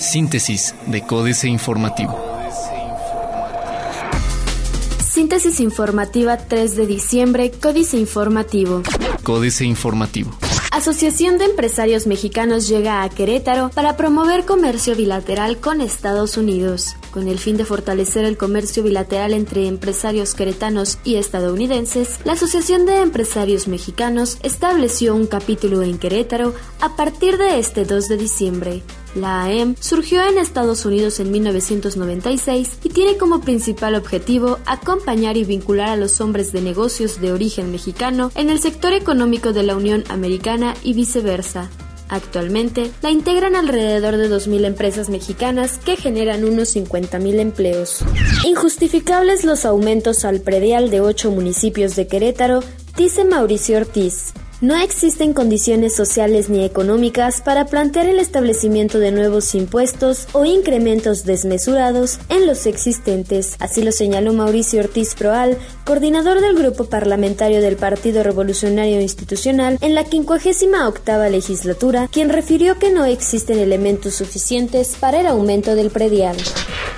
Síntesis de Códice Informativo. Síntesis informativa 3 de diciembre, Códice Informativo. Códice Informativo. Asociación de Empresarios Mexicanos llega a Querétaro para promover comercio bilateral con Estados Unidos. Con el fin de fortalecer el comercio bilateral entre empresarios queretanos y estadounidenses, la Asociación de Empresarios Mexicanos estableció un capítulo en Querétaro a partir de este 2 de diciembre. La AEM surgió en Estados Unidos en 1996 y tiene como principal objetivo acompañar y vincular a los hombres de negocios de origen mexicano en el sector económico de la Unión Americana y viceversa. Actualmente la integran alrededor de 2.000 empresas mexicanas que generan unos 50.000 empleos. Injustificables los aumentos al predial de ocho municipios de Querétaro, dice Mauricio Ortiz. No existen condiciones sociales ni económicas para plantear el establecimiento de nuevos impuestos o incrementos desmesurados en los existentes. Así lo señaló Mauricio Ortiz Proal, coordinador del grupo parlamentario del Partido Revolucionario Institucional en la 58 legislatura, quien refirió que no existen elementos suficientes para el aumento del predial.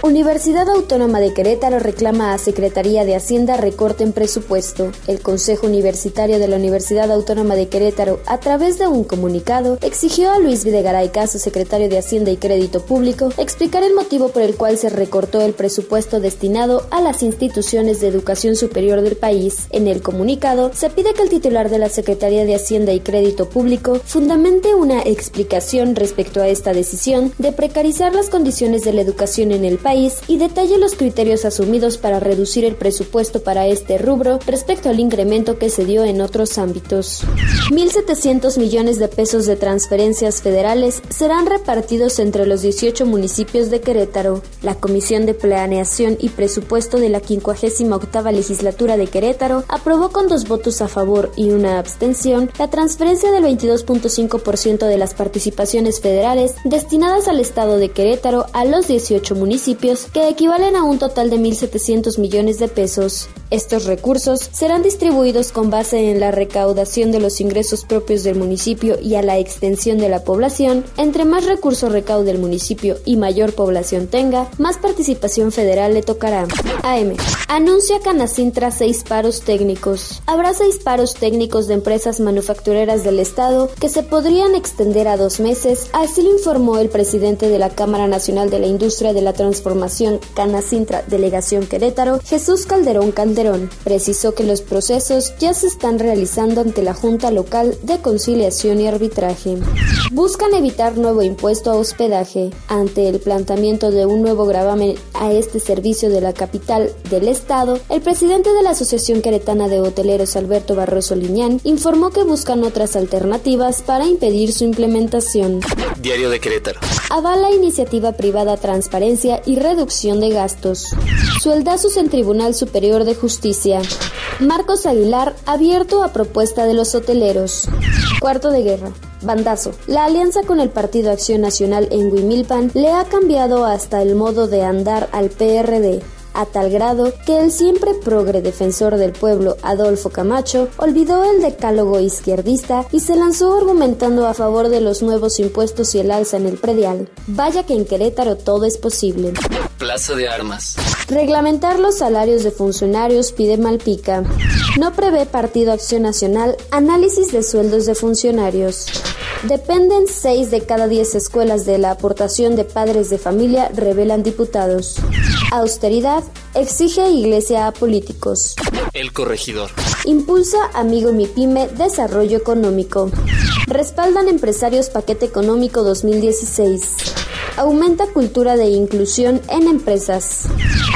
Universidad Autónoma de Querétaro reclama a Secretaría de Hacienda recorte en presupuesto. El Consejo Universitario de la Universidad Autónoma de Querétaro, a través de un comunicado, exigió a Luis Videgaray Caso, secretario de Hacienda y Crédito Público, explicar el motivo por el cual se recortó el presupuesto destinado a las instituciones de educación superior del país. En el comunicado, se pide que el titular de la Secretaría de Hacienda y Crédito Público fundamente una explicación respecto a esta decisión de precarizar las condiciones de la educación en el país y detalle los criterios asumidos para reducir el presupuesto para este rubro respecto al incremento que se dio en otros ámbitos. 1.700 millones de pesos de transferencias federales serán repartidos entre los 18 municipios de Querétaro. La Comisión de Planeación y Presupuesto de la 58 legislatura de Querétaro aprobó con dos votos a favor y una abstención la transferencia del 22.5% de las participaciones federales destinadas al estado de Querétaro a los 18 municipios que equivalen a un total de 1.700 millones de pesos. Estos recursos serán distribuidos con base en la recaudación de los ingresos propios del municipio y a la extensión de la población. Entre más recursos recaude el municipio y mayor población tenga, más participación federal le tocará. AM. Anuncia Canacintra seis paros técnicos. Habrá seis paros técnicos de empresas manufactureras del Estado que se podrían extender a dos meses, así lo informó el presidente de la Cámara Nacional de la Industria de la Transformación Canacintra Delegación Querétaro, Jesús Calderón Calderón precisó que los procesos ya se están realizando ante la Junta Local de Conciliación y Arbitraje. Buscan evitar nuevo impuesto a hospedaje. Ante el planteamiento de un nuevo gravamen a este servicio de la capital del Estado, el presidente de la Asociación Queretana de Hoteleros, Alberto Barroso Liñán, informó que buscan otras alternativas para impedir su implementación. Diario de Querétaro. Avala iniciativa privada Transparencia y Reducción de Gastos. Sueldazos en Tribunal Superior de Justicia Justicia. Marcos Aguilar, abierto a propuesta de los hoteleros. Cuarto de guerra. Bandazo. La alianza con el Partido Acción Nacional en Huimilpan le ha cambiado hasta el modo de andar al PRD a tal grado que el siempre progre defensor del pueblo Adolfo Camacho olvidó el decálogo izquierdista y se lanzó argumentando a favor de los nuevos impuestos y el alza en el predial. Vaya que en Querétaro todo es posible. Plaza de Armas. Reglamentar los salarios de funcionarios pide Malpica. No prevé Partido Acción Nacional análisis de sueldos de funcionarios. Dependen 6 de cada 10 escuelas de la aportación de padres de familia, revelan diputados. Austeridad exige iglesia a políticos. El corregidor. Impulsa Amigo Mi Pyme Desarrollo Económico. Respaldan empresarios Paquete Económico 2016. Aumenta cultura de inclusión en empresas.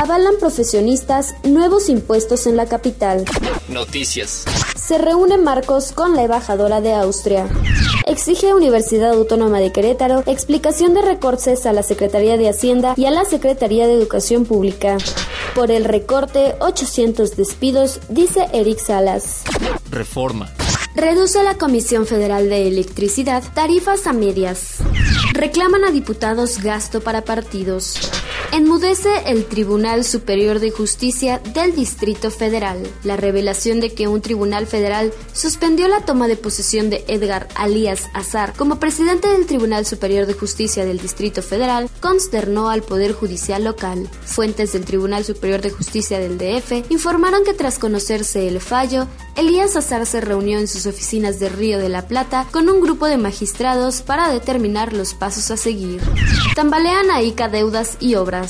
Avalan profesionistas nuevos impuestos en la capital. Noticias. Se reúne Marcos con la embajadora de Austria. Exige a Universidad Autónoma de Querétaro explicación de recortes a la Secretaría de Hacienda y a la Secretaría de Educación Pública. Por el recorte, 800 despidos, dice Eric Salas. Reforma. Reduce la Comisión Federal de Electricidad tarifas a medias. Reclaman a diputados gasto para partidos. Enmudece el Tribunal Superior de Justicia del Distrito Federal. La revelación de que un tribunal federal suspendió la toma de posesión de Edgar Alias Azar como presidente del Tribunal Superior de Justicia del Distrito Federal consternó al Poder Judicial local. Fuentes del Tribunal Superior de Justicia del DF informaron que tras conocerse el fallo, Elías Azar se reunió en sus oficinas de Río de la Plata con un grupo de magistrados para determinar los pasos a seguir. Tambalean a ICA deudas y obras.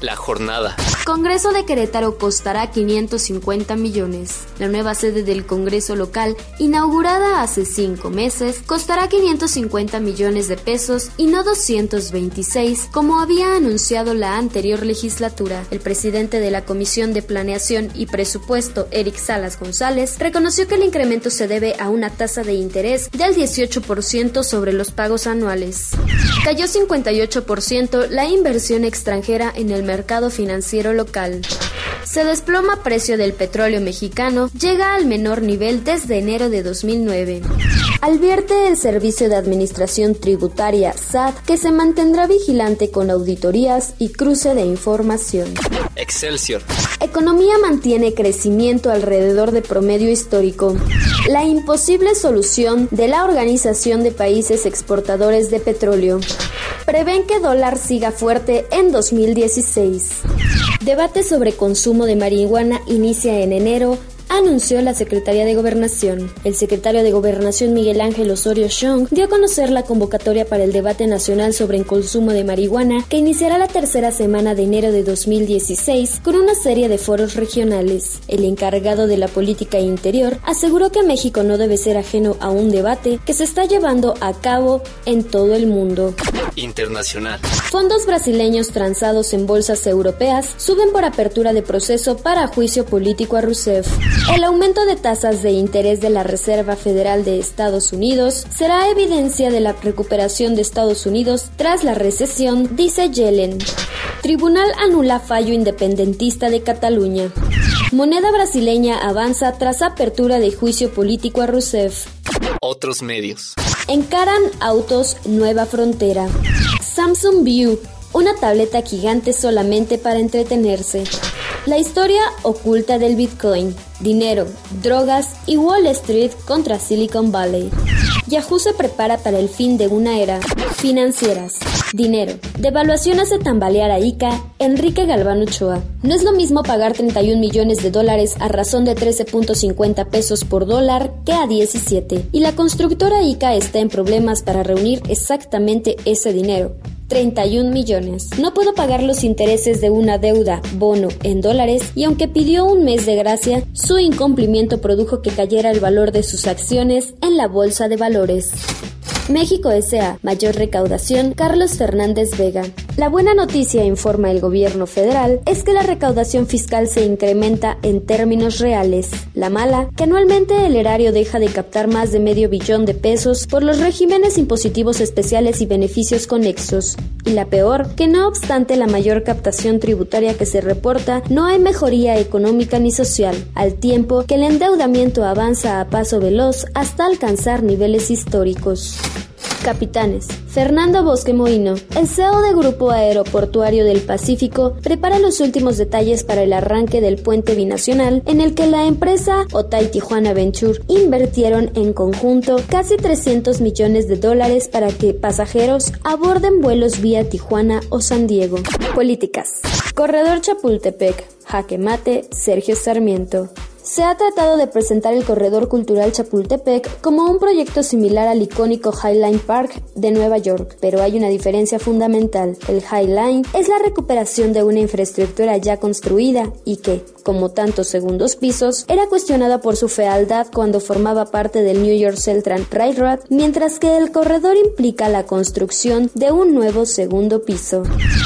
La jornada. Congreso de Querétaro costará 550 millones. La nueva sede del Congreso local, inaugurada hace cinco meses, costará 550 millones de pesos y no 226, como había anunciado la anterior legislatura. El presidente de la Comisión de Planeación y Presupuesto, Eric Salas González, reconoció que el incremento se debe a una tasa de interés del 18% sobre los pagos anuales. Cayó 58% la inversión extranjera en el mercado financiero local. Se desploma precio del petróleo mexicano, llega al menor nivel desde enero de 2009. Advierte el Servicio de Administración Tributaria SAT que se mantendrá vigilante con auditorías y cruce de información. Excelsior. Economía mantiene crecimiento alrededor de promedio histórico. La imposible solución de la Organización de Países Exportadores de Petróleo. Prevén que dólar siga fuerte en 2016. Debate sobre consumo de marihuana inicia en enero anunció la Secretaría de Gobernación. El secretario de Gobernación Miguel Ángel Osorio Chong dio a conocer la convocatoria para el debate nacional sobre el consumo de marihuana que iniciará la tercera semana de enero de 2016 con una serie de foros regionales. El encargado de la política interior aseguró que México no debe ser ajeno a un debate que se está llevando a cabo en todo el mundo. Internacional. Fondos brasileños transados en bolsas europeas suben por apertura de proceso para juicio político a Rousseff. El aumento de tasas de interés de la Reserva Federal de Estados Unidos será evidencia de la recuperación de Estados Unidos tras la recesión, dice Yellen. Tribunal anula fallo independentista de Cataluña. Moneda brasileña avanza tras apertura de juicio político a Rousseff. Otros medios. Encaran autos Nueva Frontera. Samsung View, una tableta gigante solamente para entretenerse. La historia oculta del Bitcoin, dinero, drogas y Wall Street contra Silicon Valley. Yahoo se prepara para el fin de una era. Financieras. Dinero. Devaluación hace tambalear a ICA. Enrique Galván Ochoa. No es lo mismo pagar 31 millones de dólares a razón de 13.50 pesos por dólar que a 17. Y la constructora ICA está en problemas para reunir exactamente ese dinero. 31 millones. No puedo pagar los intereses de una deuda, bono, en dólares y aunque pidió un mes de gracia, su incumplimiento produjo que cayera el valor de sus acciones en la bolsa de valores. México S.A. Mayor recaudación. Carlos Fernández Vega. La buena noticia, informa el gobierno federal, es que la recaudación fiscal se incrementa en términos reales. La mala, que anualmente el erario deja de captar más de medio billón de pesos por los regímenes impositivos especiales y beneficios conexos. Y la peor, que no obstante la mayor captación tributaria que se reporta, no hay mejoría económica ni social, al tiempo que el endeudamiento avanza a paso veloz hasta alcanzar niveles históricos. Capitanes. Fernando Bosque Moino, el CEO de Grupo Aeroportuario del Pacífico, prepara los últimos detalles para el arranque del puente binacional en el que la empresa Otay Tijuana Venture invirtieron en conjunto casi 300 millones de dólares para que pasajeros aborden vuelos vía Tijuana o San Diego. Políticas. Corredor Chapultepec. Jaque mate. Sergio Sarmiento. Se ha tratado de presentar el Corredor Cultural Chapultepec como un proyecto similar al icónico Highline Park de Nueva York, pero hay una diferencia fundamental. El Highline es la recuperación de una infraestructura ya construida y que, como tantos segundos pisos, era cuestionada por su fealdad cuando formaba parte del New York Central Railroad, mientras que el corredor implica la construcción de un nuevo segundo piso.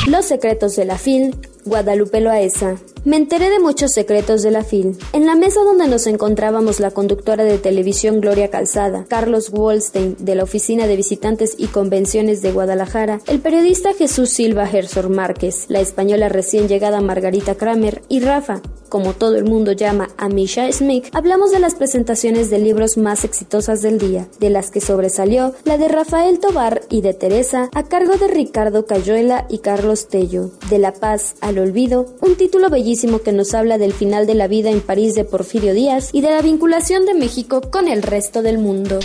Los secretos de la FIL, Guadalupe Loaesa. Me enteré de muchos secretos de la FIL. En la mesa donde nos encontrábamos la conductora de televisión Gloria Calzada, Carlos Wallstein de la Oficina de Visitantes y Convenciones de Guadalajara, el periodista Jesús Silva Herzog Márquez, la española recién llegada Margarita Kramer y Rafa, como todo el mundo llama a Misha Smith, hablamos de las presentaciones de libros más exitosas del día, de las que sobresalió la de Rafael Tobar y de Teresa, a cargo de Ricardo Cayuela y Carlos Tello, De la paz al olvido, un título bellísimo que nos habla del final de la vida en París de Porfirio Díaz y de la vinculación de México con el resto del mundo.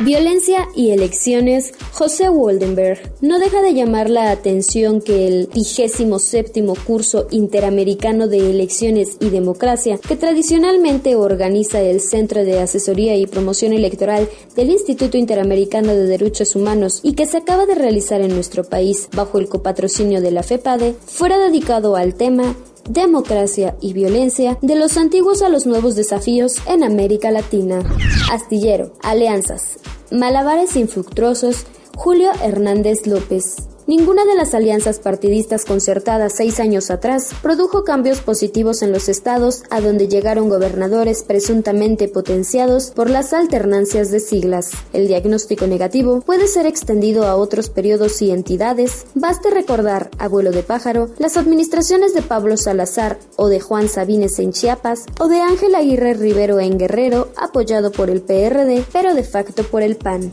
Violencia y elecciones, José Waldenberg. No deja de llamar la atención que el 27 curso interamericano de elecciones y democracia, que tradicionalmente organiza el Centro de Asesoría y Promoción Electoral del Instituto Interamericano de Derechos Humanos y que se acaba de realizar en nuestro país bajo el copatrocinio de la FEPADE, fuera dedicado al tema democracia y violencia, de los antiguos a los nuevos desafíos en América Latina. Astillero, alianzas, malabares infructuosos, Julio Hernández López. Ninguna de las alianzas partidistas concertadas seis años atrás produjo cambios positivos en los estados a donde llegaron gobernadores presuntamente potenciados por las alternancias de siglas. El diagnóstico negativo puede ser extendido a otros periodos y entidades. Baste recordar, abuelo de pájaro, las administraciones de Pablo Salazar o de Juan Sabines en Chiapas o de Ángel Aguirre Rivero en Guerrero, apoyado por el PRD, pero de facto por el PAN.